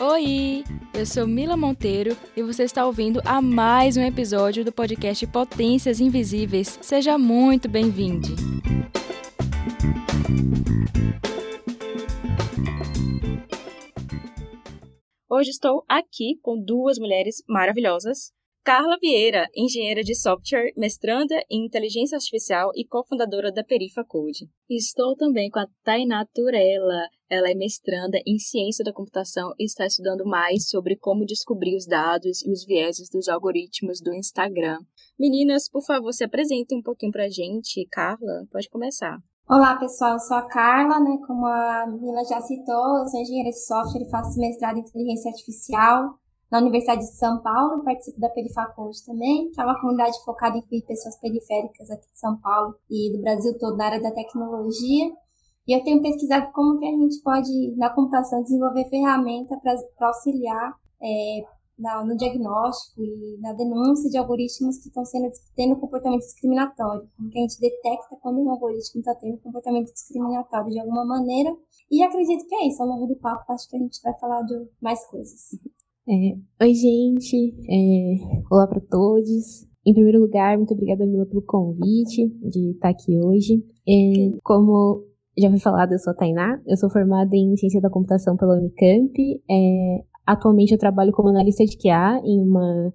Oi, eu sou Mila Monteiro e você está ouvindo a mais um episódio do podcast Potências Invisíveis. Seja muito bem-vindo. Hoje estou aqui com duas mulheres maravilhosas. Carla Vieira, engenheira de software, mestranda em inteligência artificial e cofundadora da Perifa Code. Estou também com a Tainá Turella. Ela é mestranda em ciência da computação e está estudando mais sobre como descobrir os dados e os vieses dos algoritmos do Instagram. Meninas, por favor, se apresentem um pouquinho pra gente. Carla, pode começar. Olá, pessoal. Eu sou a Carla, né? Como a Mila já citou, eu sou engenheira de software e faço mestrado em inteligência artificial na Universidade de São Paulo participo da Perifaculte também, que é uma comunidade focada em pessoas periféricas aqui de São Paulo e do Brasil todo na área da tecnologia. E eu tenho pesquisado como que a gente pode, na computação, desenvolver ferramenta para auxiliar é, na, no diagnóstico e na denúncia de algoritmos que estão sendo tendo comportamento discriminatório. Como que a gente detecta quando um algoritmo está tendo comportamento discriminatório de alguma maneira. E acredito que é isso. Ao longo do papo, acho que a gente vai falar de mais coisas. É, oi, gente. É, olá para todos. Em primeiro lugar, muito obrigada, Mila, pelo convite de estar aqui hoje. É, como já foi falado, eu sou a Tainá. Eu sou formada em Ciência da Computação pela Unicamp. É, atualmente, eu trabalho como analista de QA em uma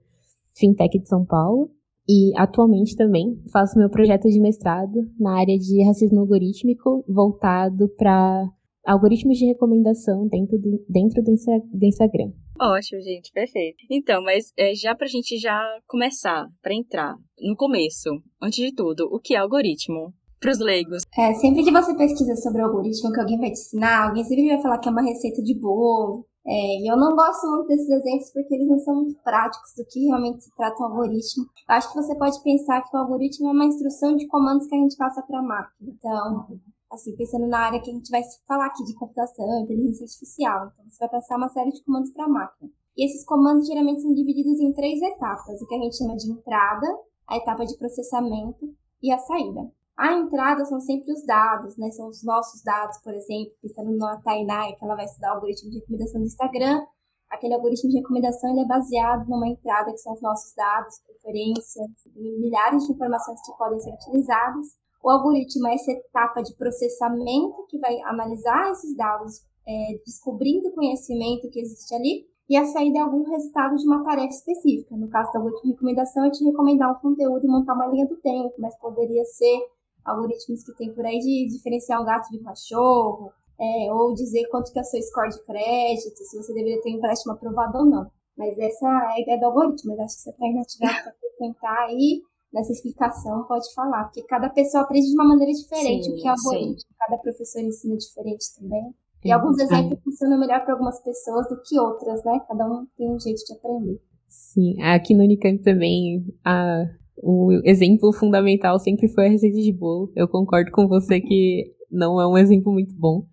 fintech de São Paulo. E atualmente também faço meu projeto de mestrado na área de racismo algorítmico, voltado para algoritmos de recomendação dentro do, dentro do, do Instagram. Ótimo, gente, perfeito. Então, mas é, já pra gente já começar, para entrar no começo, antes de tudo, o que é algoritmo? Para os leigos. É, sempre que você pesquisa sobre algoritmo que alguém vai te ensinar, alguém sempre vai falar que é uma receita de bolo. É, e eu não gosto muito desses exemplos porque eles não são muito práticos do que realmente se trata um algoritmo. Eu acho que você pode pensar que o algoritmo é uma instrução de comandos que a gente passa para a máquina. Então, assim, pensando na área que a gente vai falar aqui de computação, inteligência artificial. Então, você vai passar uma série de comandos para a máquina. E esses comandos geralmente são divididos em três etapas, o que a gente chama de entrada, a etapa de processamento e a saída. A entrada são sempre os dados, né? São os nossos dados, por exemplo, pensando na Tainá, que ela vai estudar o algoritmo de recomendação do Instagram. Aquele algoritmo de recomendação ele é baseado numa entrada que são os nossos dados, preferências, milhares de informações que podem ser utilizadas. O algoritmo é essa etapa de processamento que vai analisar esses dados, é, descobrindo o conhecimento que existe ali, e a saída é algum resultado de uma tarefa específica. No caso algoritmo de recomendação, é te recomendar um conteúdo e montar uma linha do tempo, mas poderia ser algoritmos que tem por aí de diferenciar um gato de um cachorro, é, ou dizer quanto que é o seu score de crédito, se você deveria ter um empréstimo aprovado ou não. Mas essa é a ideia do algoritmo, mas acho que você está indo ativar para tentar aí nessa explicação pode falar, porque cada pessoa aprende de uma maneira diferente sim, o que é algoritmo, cada professor ensina diferente também. E alguns exemplos funcionam melhor para algumas pessoas do que outras, né? Cada um tem um jeito de aprender. Sim, aqui no Unicamp também a, o exemplo fundamental sempre foi a receita de bolo. Eu concordo com você que não é um exemplo muito bom.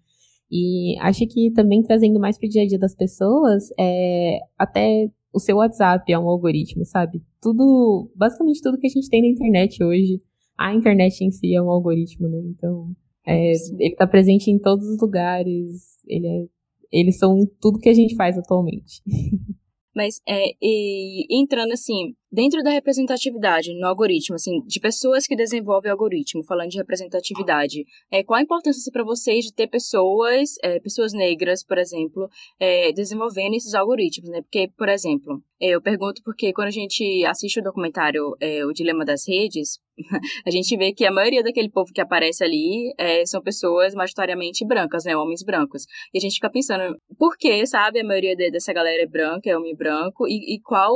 E acho que também trazendo mais para o dia a dia das pessoas, é, até o seu WhatsApp é um algoritmo, sabe? Tudo, basicamente tudo que a gente tem na internet hoje, a internet em si é um algoritmo, né? Então, é, ele está presente em todos os lugares, ele é, eles são tudo que a gente faz atualmente. Mas é, entrando assim, dentro da representatividade no algoritmo, assim, de pessoas que desenvolvem algoritmo, falando de representatividade, é, qual a importância assim, para vocês de ter pessoas, é, pessoas negras, por exemplo, é, desenvolvendo esses algoritmos, né? Porque, por exemplo, é, eu pergunto porque quando a gente assiste o documentário é, O Dilema das Redes, a gente vê que a maioria daquele povo que aparece ali é, são pessoas majoritariamente brancas, né? Homens brancos. E a gente fica pensando, por que, sabe, a maioria dessa galera é branca, é homem branco, e, e qual,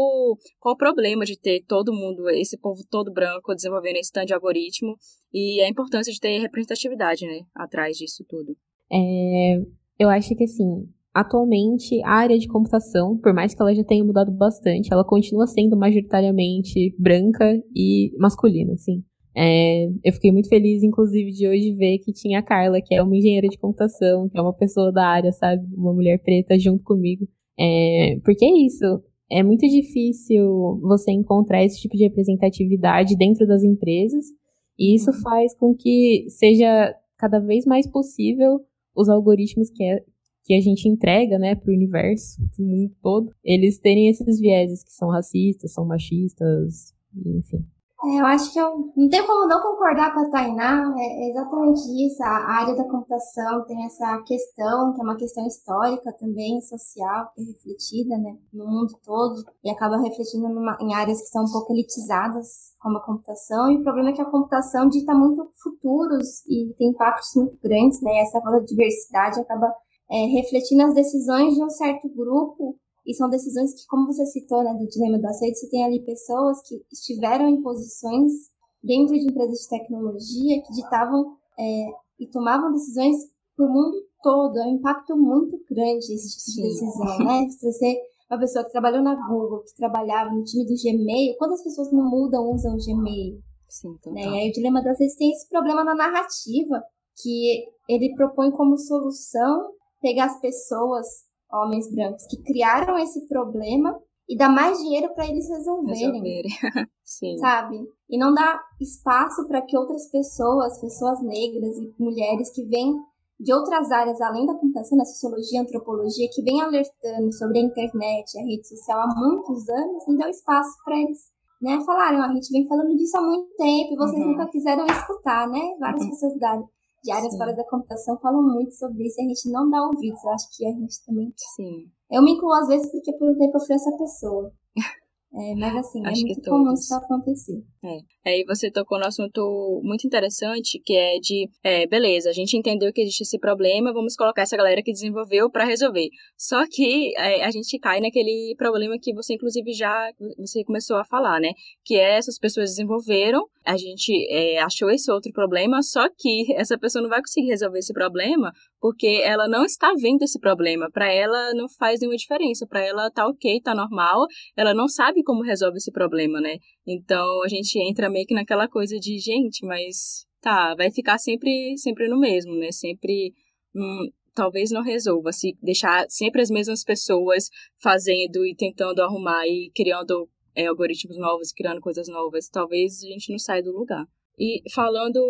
qual o problema de ter todo mundo, esse povo todo branco desenvolvendo esse tanto de algoritmo e a importância de ter representatividade, né? Atrás disso tudo. É, eu acho que assim, Atualmente, a área de computação, por mais que ela já tenha mudado bastante, ela continua sendo majoritariamente branca e masculina, assim. É, eu fiquei muito feliz, inclusive, de hoje ver que tinha a Carla, que é uma engenheira de computação, que é uma pessoa da área, sabe? Uma mulher preta junto comigo. É, porque é isso. É muito difícil você encontrar esse tipo de representatividade dentro das empresas E isso uhum. faz com que seja cada vez mais possível os algoritmos que, é, que a gente entrega, né, para o universo, para o mundo todo, eles terem esses vieses que são racistas, são machistas, enfim. É, eu acho que eu não tenho como não concordar com a Tainá, é exatamente isso. A área da computação tem essa questão, que é uma questão histórica também, social, que é refletida né, no mundo todo, e acaba refletindo numa, em áreas que são um pouco elitizadas, como a computação. E o problema é que a computação dita muito futuros e tem impactos muito grandes, né? Essa falta de diversidade acaba é, refletindo as decisões de um certo grupo e são decisões que, como você citou, né, do dilema do assédio, você tem ali pessoas que estiveram em posições dentro de empresas de tecnologia que ditavam é, e tomavam decisões para o mundo todo. É um impacto muito grande esse tipo de decisão, né? Você uma pessoa que trabalhou na Google, que trabalhava no time do Gmail, quantas pessoas não mudam, usam o Gmail? Sim, total. Né? E aí o dilema das redes tem esse problema na narrativa, que ele propõe como solução pegar as pessoas homens brancos que criaram esse problema e dar mais dinheiro para eles resolverem. resolverem. Sim. Sabe? E não dar espaço para que outras pessoas, pessoas negras e mulheres que vêm de outras áreas além da computação, da sociologia, antropologia, que vêm alertando sobre a internet, a rede social há muitos anos, não deu espaço para eles né, falaram, a gente vem falando disso há muito tempo e vocês uhum. nunca quiseram escutar, né? Várias uhum. pessoas de áreas Sim. fora da computação falam muito sobre isso e a gente não dá ouvidos. Eu acho que a gente também. Sim. Eu me incluo às vezes porque por um tempo eu fui essa pessoa. É, mas assim, é Acho é muito comum isso acontecer. É. Aí você tocou no assunto muito interessante, que é de, é, beleza, a gente entendeu que existe esse problema, vamos colocar essa galera que desenvolveu para resolver. Só que é, a gente cai naquele problema que você, inclusive, já você começou a falar, né? Que é essas pessoas desenvolveram, a gente é, achou esse outro problema, só que essa pessoa não vai conseguir resolver esse problema porque ela não está vendo esse problema. Para ela não faz nenhuma diferença. Para ela tá ok, tá normal. Ela não sabe como resolve esse problema, né? Então a gente entra meio que naquela coisa de gente, mas tá, vai ficar sempre, sempre no mesmo, né? Sempre hum, talvez não resolva se deixar sempre as mesmas pessoas fazendo e tentando arrumar e criando é, algoritmos novos, criando coisas novas. Talvez a gente não saia do lugar. E falando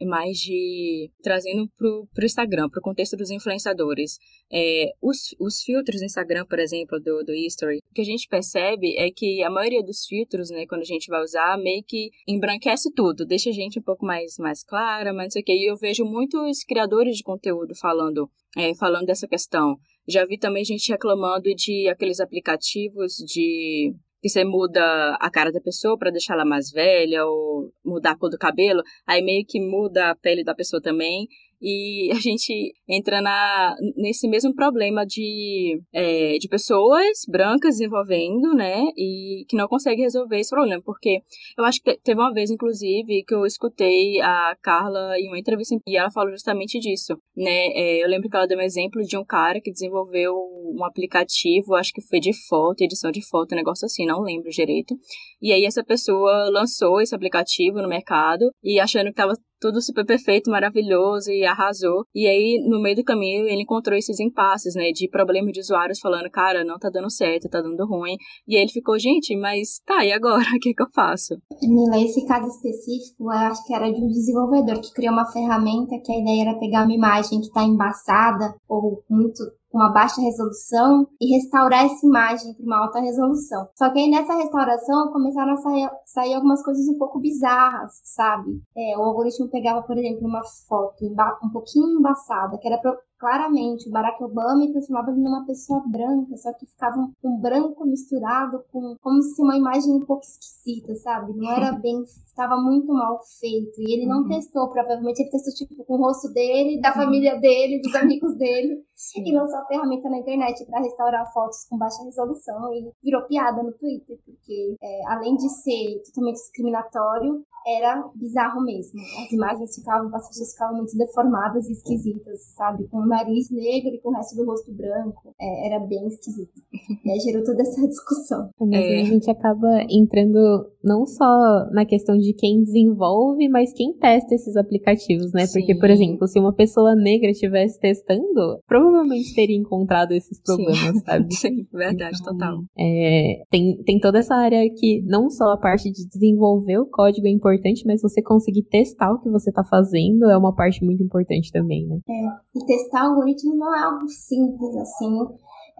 mais de. trazendo pro, pro Instagram, pro contexto dos influenciadores. É, os, os filtros do Instagram, por exemplo, do, do History, o que a gente percebe é que a maioria dos filtros, né, quando a gente vai usar, meio que embranquece tudo, deixa a gente um pouco mais, mais clara, mas não sei o que. E eu vejo muitos criadores de conteúdo falando, é, falando dessa questão. Já vi também gente reclamando de aqueles aplicativos de que você muda a cara da pessoa para deixar ela mais velha ou mudar a cor do cabelo, aí meio que muda a pele da pessoa também e a gente entra na, nesse mesmo problema de, é, de pessoas brancas desenvolvendo, né, e que não conseguem resolver esse problema, porque eu acho que teve uma vez, inclusive, que eu escutei a Carla em uma entrevista e ela falou justamente disso, né, é, eu lembro que ela deu um exemplo de um cara que desenvolveu um aplicativo, acho que foi de foto, edição de foto, um negócio assim, não lembro direito, e aí essa pessoa lançou esse aplicativo no mercado e achando que estava tudo super perfeito, maravilhoso e arrasou. E aí, no meio do caminho, ele encontrou esses impasses, né, de problemas de usuários falando, cara, não tá dando certo, tá dando ruim. E aí ele ficou, gente, mas tá, e agora? O que que eu faço? Mila, esse caso específico, eu acho que era de um desenvolvedor que criou uma ferramenta que a ideia era pegar uma imagem que tá embaçada ou muito com uma baixa resolução e restaurar essa imagem para uma alta resolução. Só que aí nessa restauração começaram a sair, sair algumas coisas um pouco bizarras, sabe? É, o algoritmo pegava, por exemplo, uma foto um pouquinho embaçada, que era claramente o Barack Obama e transformava ele numa pessoa branca, só que ficava um, um, branco misturado com como se uma imagem um pouco esquisita, sabe? Não era bem, estava muito mal feito. E ele não uhum. testou, provavelmente ele testou tipo com o rosto dele, da uhum. família dele, dos amigos dele, Sim. e lançou a ferramenta na internet para restaurar fotos com baixa resolução e virou piada no Twitter, porque é, além de ser totalmente discriminatório, era bizarro mesmo. As imagens ficavam, as pessoas ficavam muito deformadas e esquisitas, sabe? Com nariz negro e com o resto do rosto branco. É, era bem esquisito. E aí gerou toda essa discussão. Mas é. a gente acaba entrando não só na questão de quem desenvolve, mas quem testa esses aplicativos, né? Sim. Porque, por exemplo, se uma pessoa negra estivesse testando, provavelmente teria encontrado esses problemas, Sim. sabe? Sim, verdade, então, total. É, tem, tem toda essa área que não só a parte de desenvolver o código é importante, mas você conseguir testar o que você está fazendo é uma parte muito importante também, né? É, e testar algoritmo não é algo simples assim.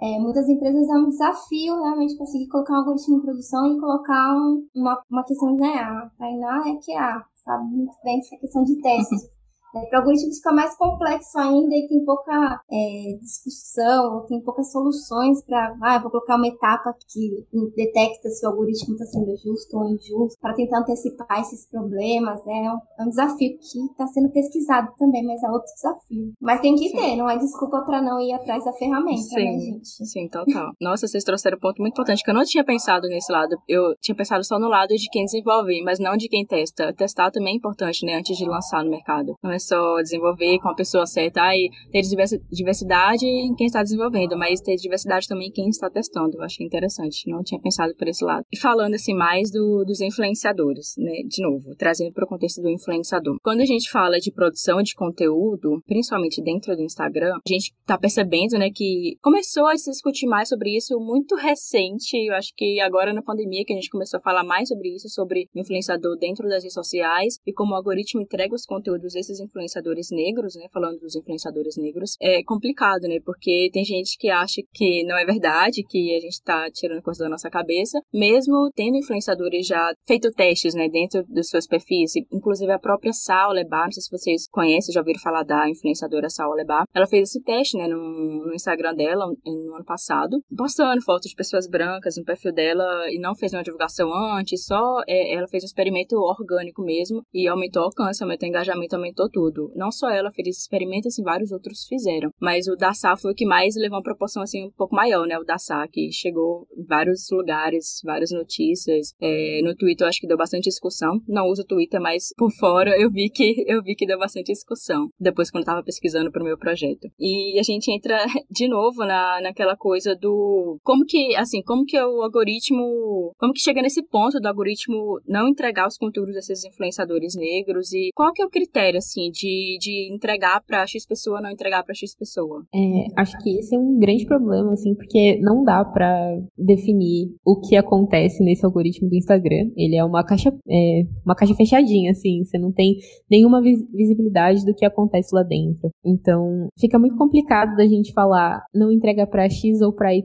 É, muitas empresas é um desafio realmente conseguir colocar um algoritmo em produção e colocar um, uma, uma questão de né, a Tainá é que a sabe muito bem essa questão de testes. Né? Para o algoritmo fica mais complexo ainda e tem pouca é, discussão, tem poucas soluções para, ah, vou colocar uma etapa que detecta se o algoritmo está sendo justo ou injusto, para tentar antecipar esses problemas, né? É um, é um desafio que está sendo pesquisado também, mas é outro desafio. Mas tem que sim. ter, não é desculpa para não ir atrás da ferramenta, sim, né, gente? Sim, total. Nossa, vocês trouxeram um ponto muito importante que eu não tinha pensado nesse lado. Eu tinha pensado só no lado de quem desenvolve, mas não de quem testa. Testar também é importante, né, antes de lançar no mercado. Não é só desenvolver com a pessoa certa e ter diversidade em quem está desenvolvendo, mas ter diversidade também em quem está testando. Eu achei interessante, não tinha pensado por esse lado. E falando assim mais do, dos influenciadores, né? De novo, trazendo para o contexto do influenciador. Quando a gente fala de produção de conteúdo, principalmente dentro do Instagram, a gente está percebendo, né, que começou a se discutir mais sobre isso muito recente. Eu acho que agora na pandemia que a gente começou a falar mais sobre isso, sobre influenciador dentro das redes sociais e como o algoritmo entrega os conteúdos desses influenciadores negros, né? Falando dos influenciadores negros, é complicado, né? Porque tem gente que acha que não é verdade, que a gente tá tirando coisa da nossa cabeça, mesmo tendo influenciadores já feito testes, né? Dentro dos seus perfis, inclusive a própria Saul Lebar, não sei se vocês conhecem, já ouviram falar da influenciadora Saul Lebar, ela fez esse teste, né? No, no Instagram dela, no ano passado, postando fotos de pessoas brancas no perfil dela e não fez uma divulgação antes, só é, ela fez um experimento orgânico mesmo e aumentou o alcance, aumentou o engajamento, aumentou tudo. Não só ela fez esse experimento, assim, vários outros fizeram. Mas o da Sá foi o que mais levou uma proporção, assim, um pouco maior, né? O da Sá, que chegou em vários lugares, várias notícias. É, no Twitter eu acho que deu bastante discussão. Não uso o Twitter, mas por fora eu vi que eu vi que deu bastante discussão. Depois quando eu tava pesquisando pro meu projeto. E a gente entra de novo na, naquela coisa do como que, assim, como que o algoritmo, como que chega nesse ponto do algoritmo não entregar os conteúdos desses influenciadores negros e qual que é o critério, assim, de de, entregar para X pessoa, não entregar para X pessoa. É, acho que esse é um grande problema, assim, porque não dá para definir o que acontece nesse algoritmo do Instagram. Ele é uma caixa, é, uma caixa fechadinha, assim, você não tem nenhuma visibilidade do que acontece lá dentro. Então, fica muito complicado da gente falar não entrega para X ou para Y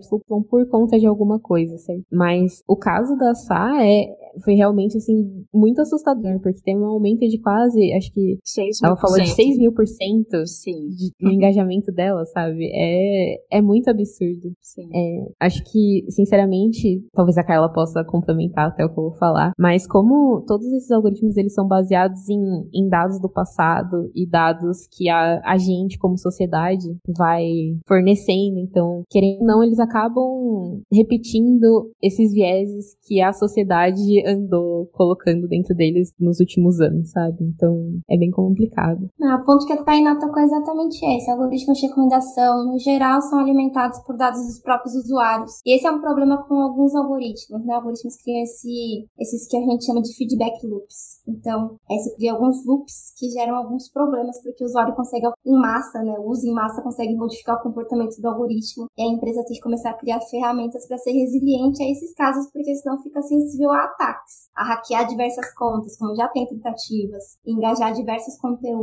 por conta de alguma coisa, certo? Mas o caso da Sá é, foi realmente, assim, muito assustador, porque tem um aumento de quase, acho que... 6 Ela falou de 6 mil por cento Sim. no engajamento dela, sabe? É, é muito absurdo. Sim. É, acho que, sinceramente, talvez a Carla possa complementar até o que eu vou falar, mas como todos esses algoritmos, eles são baseados em, em dados do passado e dados que a, a gente, como sociedade, vai fornecendo, então, querendo ou não, eles acabam repetindo esses vieses que a sociedade andou colocando dentro deles nos últimos anos, sabe? Então, é bem complicado. Ah, o ponto que a Tainá tocou é exatamente esse. Algoritmos de recomendação, no geral, são alimentados por dados dos próprios usuários. E esse é um problema com alguns algoritmos, né? Algoritmos criam esse, esses que a gente chama de feedback loops. Então, esse cria alguns loops que geram alguns problemas, porque o usuário consegue, em massa, né? O uso em massa consegue modificar o comportamento do algoritmo. E a empresa tem que começar a criar ferramentas para ser resiliente a esses casos, porque senão fica sensível a ataques. A hackear diversas contas, como já tem tentativas, engajar diversos conteúdos.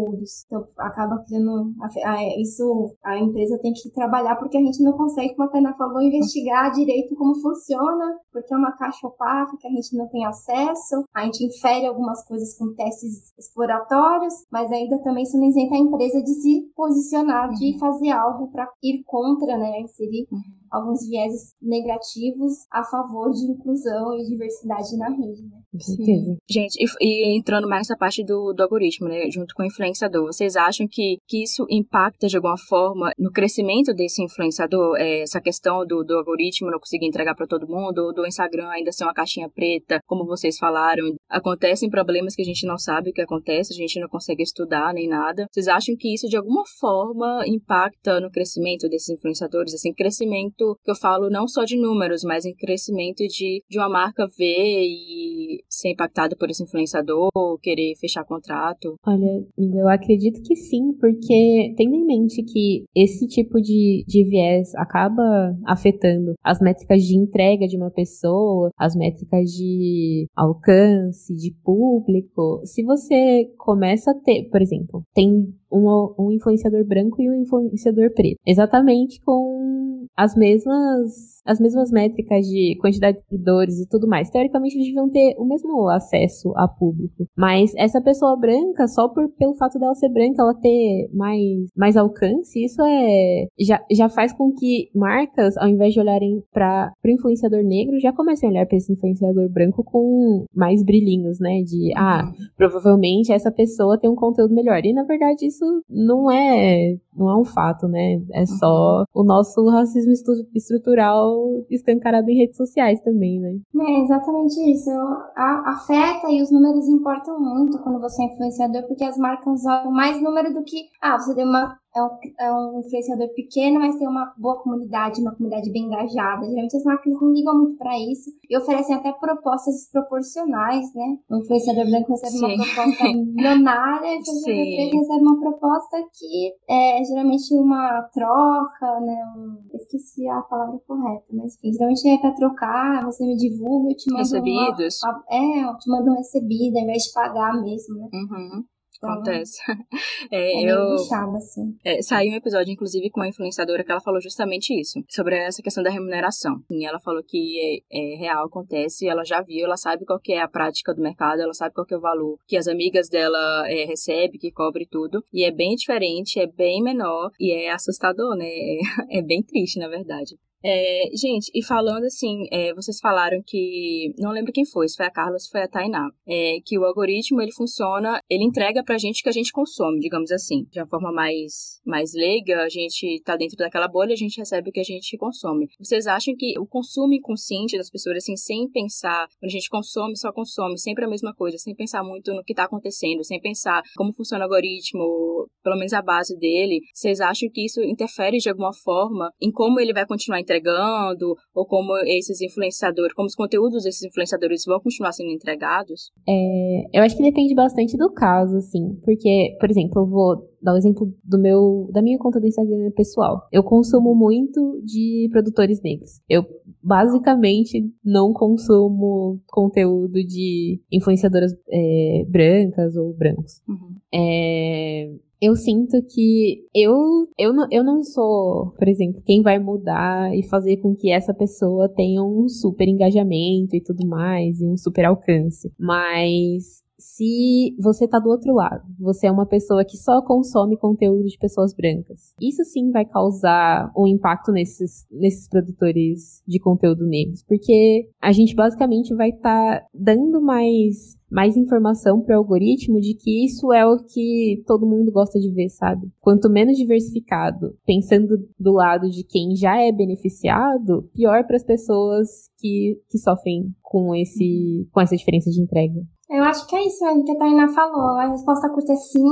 Então, acaba criando. Isso a empresa tem que trabalhar porque a gente não consegue, como a Tainá falou, investigar direito como funciona, porque é uma caixa opaca que a gente não tem acesso. A gente infere algumas coisas com testes exploratórios, mas ainda também isso não isenta a empresa de se posicionar, de uhum. fazer algo para ir contra, né? Inserir. Uhum alguns vieses negativos a favor de inclusão e diversidade na rede, né? Com certeza. Gente, e, e, entrando mais nessa parte do, do algoritmo, né, junto com o influenciador, vocês acham que, que isso impacta de alguma forma no crescimento desse influenciador? É, essa questão do, do algoritmo não conseguir entregar para todo mundo, ou do Instagram ainda ser uma caixinha preta, como vocês falaram, acontecem problemas que a gente não sabe o que acontece, a gente não consegue estudar nem nada. Vocês acham que isso de alguma forma impacta no crescimento desses influenciadores? Assim, crescimento que eu falo não só de números, mas em crescimento de, de uma marca ver e ser impactado por esse influenciador, querer fechar contrato? Olha, eu acredito que sim, porque tendo em mente que esse tipo de, de viés acaba afetando as métricas de entrega de uma pessoa, as métricas de alcance, de público. Se você começa a ter, por exemplo, tem um, um influenciador branco e um influenciador preto, exatamente com as mesmas as mesmas métricas de quantidade de seguidores e tudo mais. Teoricamente, eles deviam ter o mesmo acesso a público. Mas essa pessoa branca, só por, pelo fato dela ser branca, ela ter mais, mais alcance, isso é já, já faz com que marcas, ao invés de olharem para o influenciador negro, já comecem a olhar para esse influenciador branco com mais brilhinhos, né? De, ah, uhum. provavelmente essa pessoa tem um conteúdo melhor. E na verdade isso não é, não é um fato, né? É só uhum. o nosso racismo estrutural escancarado em redes sociais também, né? É exatamente isso. A, afeta e os números importam muito quando você é influenciador, porque as marcas olham mais número do que, ah, você deu uma é um, é um influenciador pequeno, mas tem uma boa comunidade, uma comunidade bem engajada. Geralmente as marcas não ligam muito para isso e oferecem até propostas desproporcionais, né? O influenciador branco recebe Sim. uma proposta milionária, o influenciador preto recebe uma proposta que é geralmente uma troca, né? Um, esqueci a palavra correta, mas enfim, geralmente é para trocar, você me divulga, eu te mando Recebidos. Uma, é, eu te mando um recebido, ao invés de pagar mesmo, né? Uhum. Acontece. É, é eu, puxado, assim. É, saiu um episódio, inclusive, com uma influenciadora que ela falou justamente isso, sobre essa questão da remuneração. E ela falou que é, é, real, acontece, ela já viu, ela sabe qual que é a prática do mercado, ela sabe qual que é o valor que as amigas dela é, recebem, que cobre tudo. E é bem diferente, é bem menor e é assustador, né? É, é bem triste, na verdade. É, gente, e falando assim, é, vocês falaram que. Não lembro quem foi, se foi a Carla se foi a Tainá. É, que o algoritmo ele funciona, ele entrega pra gente o que a gente consome, digamos assim. De uma forma mais, mais leiga, a gente tá dentro daquela bolha, a gente recebe o que a gente consome. Vocês acham que o consumo inconsciente das pessoas, assim, sem pensar, quando a gente consome, só consome, sempre a mesma coisa, sem pensar muito no que tá acontecendo, sem pensar como funciona o algoritmo, pelo menos a base dele, vocês acham que isso interfere de alguma forma em como ele vai continuar entregando, ou como esses influenciadores, como os conteúdos desses influenciadores vão continuar sendo entregados? É, eu acho que depende bastante do caso, assim, porque, por exemplo, eu vou dar o um exemplo do meu, da minha conta do Instagram pessoal. Eu consumo muito de produtores negros. Eu basicamente não consumo conteúdo de influenciadoras é, brancas ou brancos. Uhum. É, eu sinto que eu, eu, não, eu não sou, por exemplo, quem vai mudar e fazer com que essa pessoa tenha um super engajamento e tudo mais, e um super alcance. Mas se você tá do outro lado, você é uma pessoa que só consome conteúdo de pessoas brancas. Isso sim vai causar um impacto nesses, nesses produtores de conteúdo negros, porque a gente basicamente vai estar tá dando mais mais informação para o algoritmo de que isso é o que todo mundo gosta de ver, sabe? Quanto menos diversificado, pensando do lado de quem já é beneficiado, pior para as pessoas que, que sofrem com esse com essa diferença de entrega. Eu acho que é isso mesmo que a Tainá falou. A resposta curta é sim,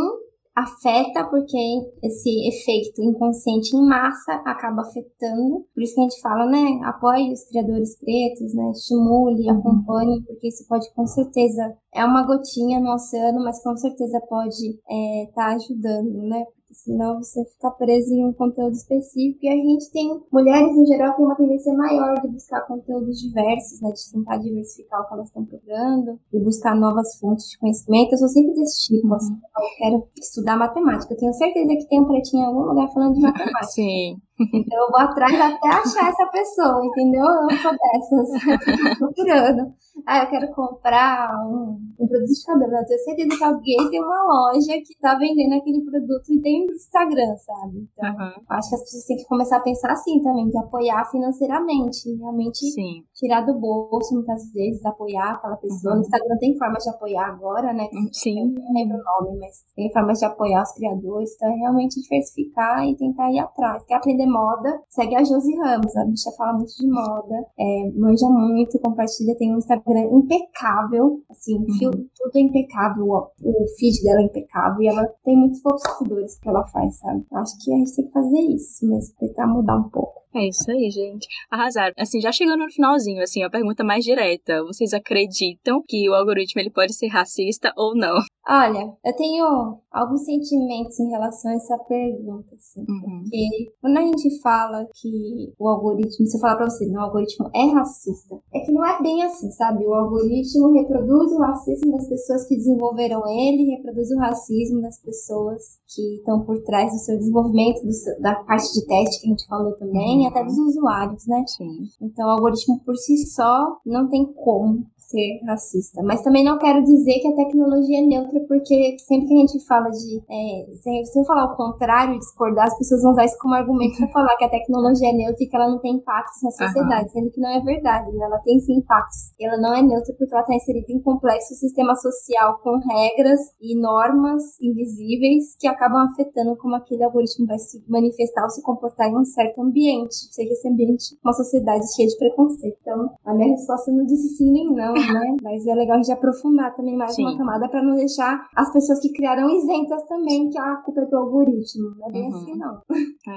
afeta porque esse efeito inconsciente em massa acaba afetando. Por isso que a gente fala, né? Apoie os criadores pretos, né? Estimule, uhum. acompanhe, porque isso pode com certeza é uma gotinha no oceano, mas com certeza pode estar é, tá ajudando, né? Senão você fica preso em um conteúdo específico. E a gente tem, mulheres em geral, tem uma tendência maior de buscar conteúdos diversos, né? De tentar diversificar o que elas estão procurando, de buscar novas fontes de conhecimento. Eu sou sempre desse tipo, uhum. assim, eu quero estudar matemática. Eu tenho certeza que tem um pretinho em algum lugar falando de matemática. Sim. Então eu vou atrás até achar essa pessoa, entendeu? Eu sou dessas, procurando. Ah, eu quero comprar um, um produto de cabelo. Eu tenho certeza que alguém tem uma loja que tá vendendo aquele produto e tem Instagram, sabe? Então, uhum. acho que as pessoas têm que começar a pensar assim também, de apoiar financeiramente. Realmente Sim. tirar do bolso, muitas vezes, apoiar aquela pessoa. Uhum. No Instagram tem formas de apoiar agora, né? Hum, sim. Eu não lembro o nome, mas tem formas de apoiar os criadores. Então, é realmente diversificar e tentar ir atrás. Quer aprender moda, segue a Josi Ramos. A bicha fala muito de moda, é, manja muito, compartilha, tem um Instagram impecável, assim, uhum. fio, tudo é impecável, o feed dela é impecável e ela tem muitos poucos seguidores que ela faz, sabe? Acho que a gente tem que fazer isso mesmo, tentar mudar um pouco. É isso aí, gente. Arrasaram. Assim, já chegando no finalzinho, assim, a pergunta mais direta. Vocês acreditam que o algoritmo ele pode ser racista ou não? Olha, eu tenho alguns sentimentos em relação a essa pergunta, assim. Uhum. Porque quando a gente fala que o algoritmo, se eu falar pra você, não, o algoritmo é racista, é que não é bem assim, sabe? O algoritmo reproduz o racismo das pessoas que desenvolveram ele, reproduz o racismo das pessoas que estão por trás do seu desenvolvimento, do seu, da parte de teste que a gente falou também, uhum. E até dos usuários, né? Sim. Então, o algoritmo por si só não tem como ser racista. Mas também não quero dizer que a tecnologia é neutra, porque sempre que a gente fala de. É, se eu falar o contrário e discordar, as pessoas vão usar isso como argumento para falar que a tecnologia é neutra e que ela não tem impactos na sociedade, uhum. sendo que não é verdade, né? Ela tem sim impactos. Ela não é neutra porque ela está inserida em um complexo sistema social com regras e normas invisíveis que acabam afetando como aquele algoritmo vai se manifestar ou se comportar em um certo ambiente, seja esse ambiente uma sociedade cheia de preconceito. Então, a minha resposta não disse sim nem não, né? Mas é legal a gente aprofundar também mais Sim. uma camada para não deixar as pessoas que criaram isentas também, que a culpa é do algoritmo. Não é bem uhum. assim, não.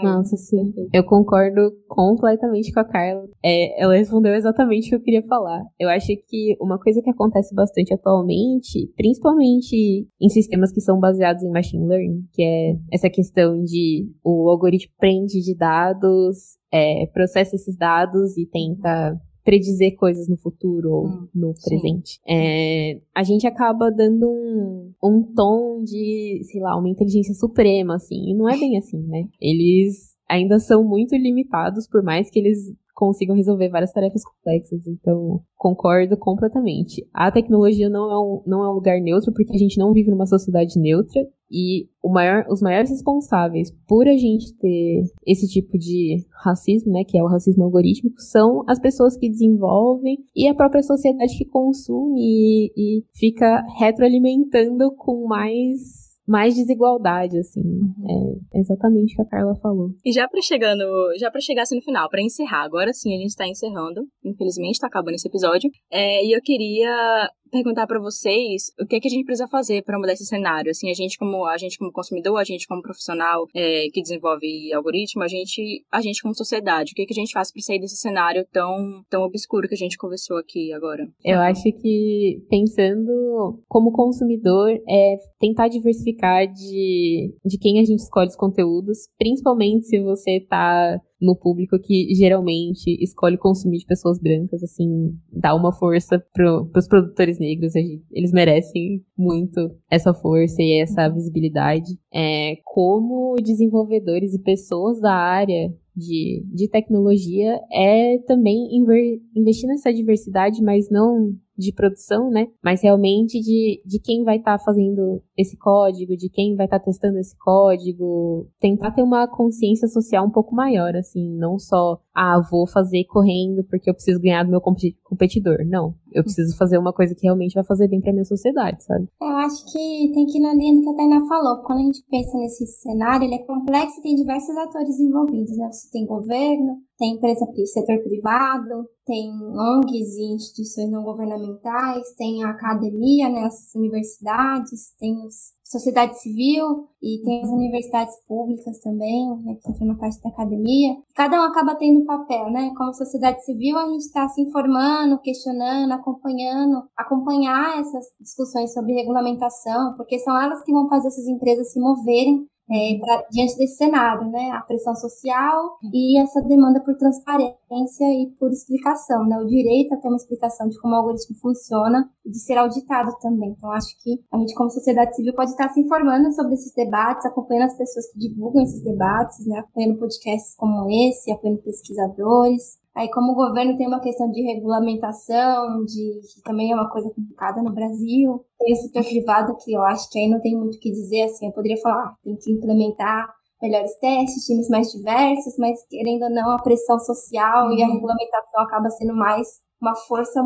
Nossa, sim. Eu concordo completamente com a Carla. É, ela respondeu exatamente o que eu queria falar. Eu acho que uma coisa que acontece bastante atualmente, principalmente em sistemas que são baseados em machine learning, que é essa questão de o algoritmo prende de dados, é, processa esses dados e tenta predizer coisas no futuro ou hum, no presente. É, a gente acaba dando um, um tom de, sei lá, uma inteligência suprema, assim. E não é bem assim, né? Eles ainda são muito limitados, por mais que eles consigam resolver várias tarefas complexas. Então, concordo completamente. A tecnologia não é, um, não é um lugar neutro, porque a gente não vive numa sociedade neutra. E maior, os maiores responsáveis por a gente ter esse tipo de racismo, né, que é o racismo algorítmico, são as pessoas que desenvolvem e a própria sociedade que consome e, e fica retroalimentando com mais mais desigualdade, assim. Uhum. É exatamente o que a Carla falou. E já para chegando, já para chegar assim no final, para encerrar, agora sim a gente tá encerrando. Infelizmente tá acabando esse episódio. É, e eu queria perguntar para vocês o que é que a gente precisa fazer para mudar esse cenário. Assim, a gente como a gente como consumidor, a gente como profissional é, que desenvolve algoritmo, a gente a gente como sociedade, o que é que a gente faz para sair desse cenário tão tão obscuro que a gente conversou aqui agora? Eu acho que pensando como consumidor é tentar diversificar de de quem a gente escolhe os conteúdos, principalmente se você tá no público que geralmente escolhe consumir de pessoas brancas, assim, dá uma força pro, pros produtores negros, eles merecem muito essa força e essa visibilidade. É, como desenvolvedores e pessoas da área de, de tecnologia é também investir nessa diversidade, mas não de produção, né? Mas realmente de, de quem vai estar tá fazendo esse código, de quem vai estar tá testando esse código, tentar ter uma consciência social um pouco maior, assim, não só, ah, vou fazer correndo porque eu preciso ganhar do meu competidor. Não, eu preciso fazer uma coisa que realmente vai fazer bem para minha sociedade, sabe? Eu acho que tem que ir na linha do que a Tainá falou. Quando a gente pensa nesse cenário, ele é complexo e tem diversos atores envolvidos, né? Você tem governo, tem empresa, setor privado, tem ONGs e instituições não governamentais, tem a academia, né, as universidades, tem a sociedade civil e tem as universidades públicas também, né, que entram na parte da academia. Cada um acaba tendo papel, né? Como sociedade civil, a gente está se informando, questionando, acompanhando, acompanhar essas discussões sobre regulamentação, porque são elas que vão fazer essas empresas se moverem é, pra, diante desse cenário, né? A pressão social e essa demanda por transparência e por explicação, né? O direito a ter uma explicação de como o algoritmo funciona e de ser auditado também. Então, acho que a gente, como sociedade civil, pode estar se informando sobre esses debates, acompanhando as pessoas que divulgam esses debates, né? Apoiando podcasts como esse, apoiando pesquisadores, Aí, como o governo tem uma questão de regulamentação, de que também é uma coisa complicada no Brasil, tem o setor privado que eu acho que aí não tem muito o que dizer, assim, eu poderia falar, ah, tem que implementar melhores testes, times mais diversos, mas querendo ou não, a pressão social uhum. e a uhum. regulamentação acaba sendo mais uma força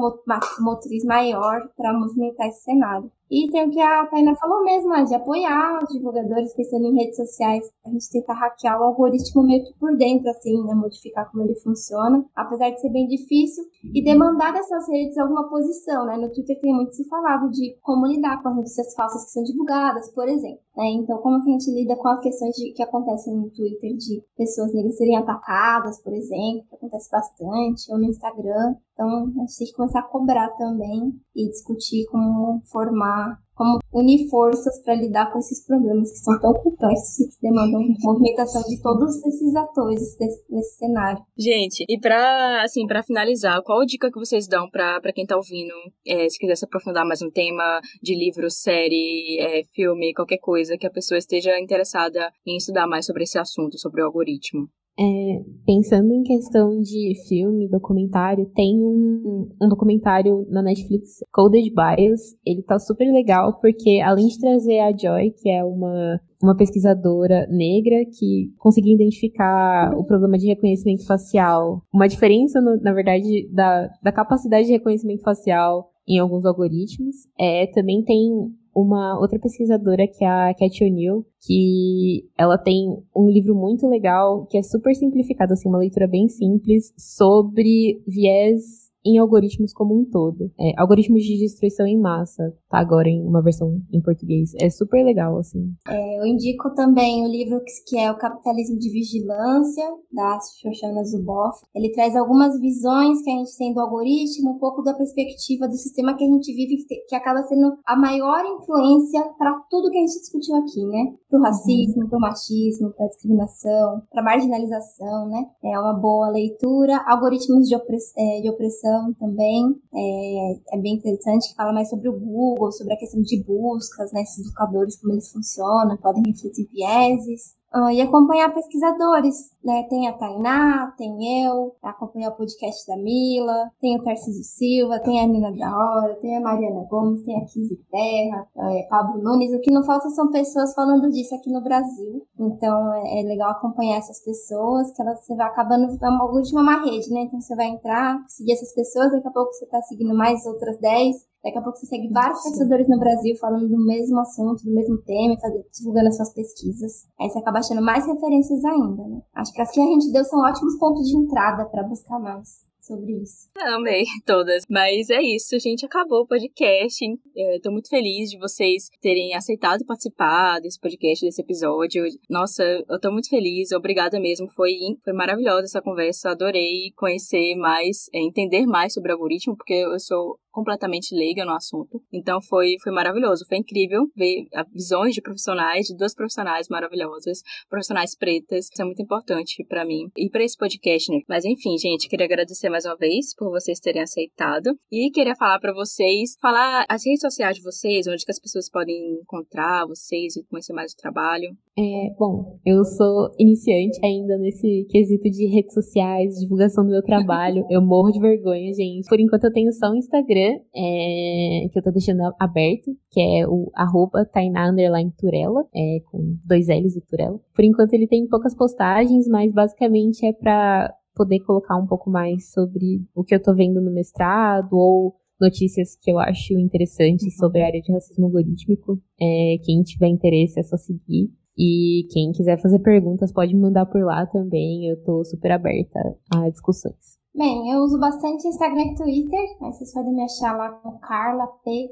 motriz maior para movimentar esse cenário. E tem o que a Taina falou mesmo, de apoiar os divulgadores, pensando em redes sociais, a gente tenta hackear o algoritmo meio que por dentro, assim, né? Modificar como ele funciona, apesar de ser bem difícil, e demandar dessas redes alguma posição, né? No Twitter tem muito se falado de como lidar com as notícias falsas que são divulgadas, por exemplo. Né? Então, como que a gente lida com as questões de, que acontecem no Twitter de pessoas negras serem atacadas, por exemplo, que acontece bastante, ou no Instagram. Então, a gente tem que começar a cobrar também e discutir como formar como unir forças para lidar com esses problemas que são tão complexos e que demandam movimentação de todos esses atores desse, nesse cenário. Gente, e para assim, para finalizar, qual a dica que vocês dão para quem está ouvindo, é, se quiser se aprofundar mais um tema de livro, série, é, filme, qualquer coisa que a pessoa esteja interessada em estudar mais sobre esse assunto, sobre o algoritmo? É, pensando em questão de filme, documentário, tem um, um documentário na Netflix, Coded Bias. Ele tá super legal porque, além de trazer a Joy, que é uma, uma pesquisadora negra que conseguiu identificar o problema de reconhecimento facial, uma diferença, no, na verdade, da, da capacidade de reconhecimento facial em alguns algoritmos. É, também tem uma outra pesquisadora, que é a Cat O'Neill, que ela tem um livro muito legal, que é super simplificado, assim, uma leitura bem simples, sobre viés em algoritmos como um todo. É, algoritmos de destruição em massa, tá agora em uma versão em português. É super legal, assim. É, eu indico também o livro que é O Capitalismo de Vigilância, da Shoshana Zuboff. Ele traz algumas visões que a gente tem do algoritmo, um pouco da perspectiva do sistema que a gente vive, que acaba sendo a maior influência para tudo que a gente discutiu aqui, né? Pro racismo, uhum. pro machismo, pra discriminação, pra marginalização, né? É uma boa leitura. Algoritmos de, opress é, de opressão também. É, é bem interessante, que fala mais sobre o Google, sobre a questão de buscas, né, esses buscadores, como eles funcionam, podem refletir vieses. Uh, e acompanhar pesquisadores, né? Tem a Tainá, tem eu, acompanhar o podcast da Mila, tem o Tarcísio Silva, tem a Nina da Hora, tem a Mariana Gomes, tem a Kizzy Terra, é, Pablo Nunes. O que não falta são pessoas falando disso aqui no Brasil. Então é, é legal acompanhar essas pessoas, que elas, você vai acabando, é uma última uma rede, né? Então você vai entrar, seguir essas pessoas, daqui a pouco você tá seguindo mais outras 10, Daqui a pouco você segue vários pesquisadores no Brasil falando do mesmo assunto, do mesmo tema, fazer, divulgando as suas pesquisas. Aí você acaba achando mais referências ainda, né? Acho que as que a gente deu são ótimos pontos de entrada para buscar mais sobre isso. Amei todas. Mas é isso, gente. Acabou o podcast. Estou muito feliz de vocês terem aceitado participar desse podcast, desse episódio. Nossa, eu tô muito feliz. Obrigada mesmo. Foi, foi maravilhosa essa conversa. Adorei conhecer mais, é, entender mais sobre o algoritmo, porque eu sou completamente leiga no assunto. Então foi, foi maravilhoso, foi incrível ver visões de profissionais, de duas profissionais maravilhosas, profissionais pretas. Isso é muito importante para mim e para esse podcast, né? Mas enfim, gente, queria agradecer mais uma vez por vocês terem aceitado e queria falar para vocês, falar as redes sociais de vocês, onde que as pessoas podem encontrar vocês e conhecer mais o trabalho. É, bom, eu sou iniciante ainda nesse quesito de redes sociais, divulgação do meu trabalho. eu morro de vergonha, gente. Por enquanto eu tenho só o Instagram, é, que eu tô deixando aberto, que é o arroba Tainá Turela, é, com dois L's do Turela. Por enquanto ele tem poucas postagens, mas basicamente é pra poder colocar um pouco mais sobre o que eu tô vendo no mestrado ou notícias que eu acho interessantes uhum. sobre a área de racismo algorítmico. É, quem tiver interesse é só seguir. E quem quiser fazer perguntas pode me mandar por lá também. Eu tô super aberta a discussões. Bem, eu uso bastante Instagram e Twitter, mas vocês podem me achar lá com Carla P.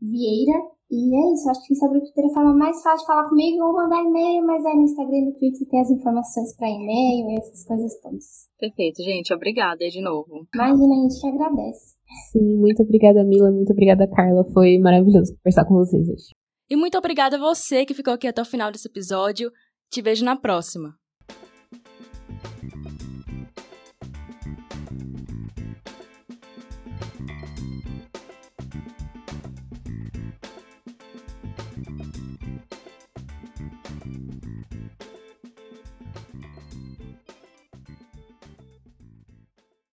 Vieira. E é isso, acho que o Instagram e Twitter é a forma mais fácil de falar comigo ou mandar e-mail, mas aí no Instagram e no Twitter tem as informações para e-mail e essas coisas todas. Perfeito, gente. Obrigada de novo. Imagina, a gente que agradece. Sim, muito obrigada, Mila. Muito obrigada, Carla. Foi maravilhoso conversar com vocês hoje. E muito obrigada a você que ficou aqui até o final desse episódio. Te vejo na próxima.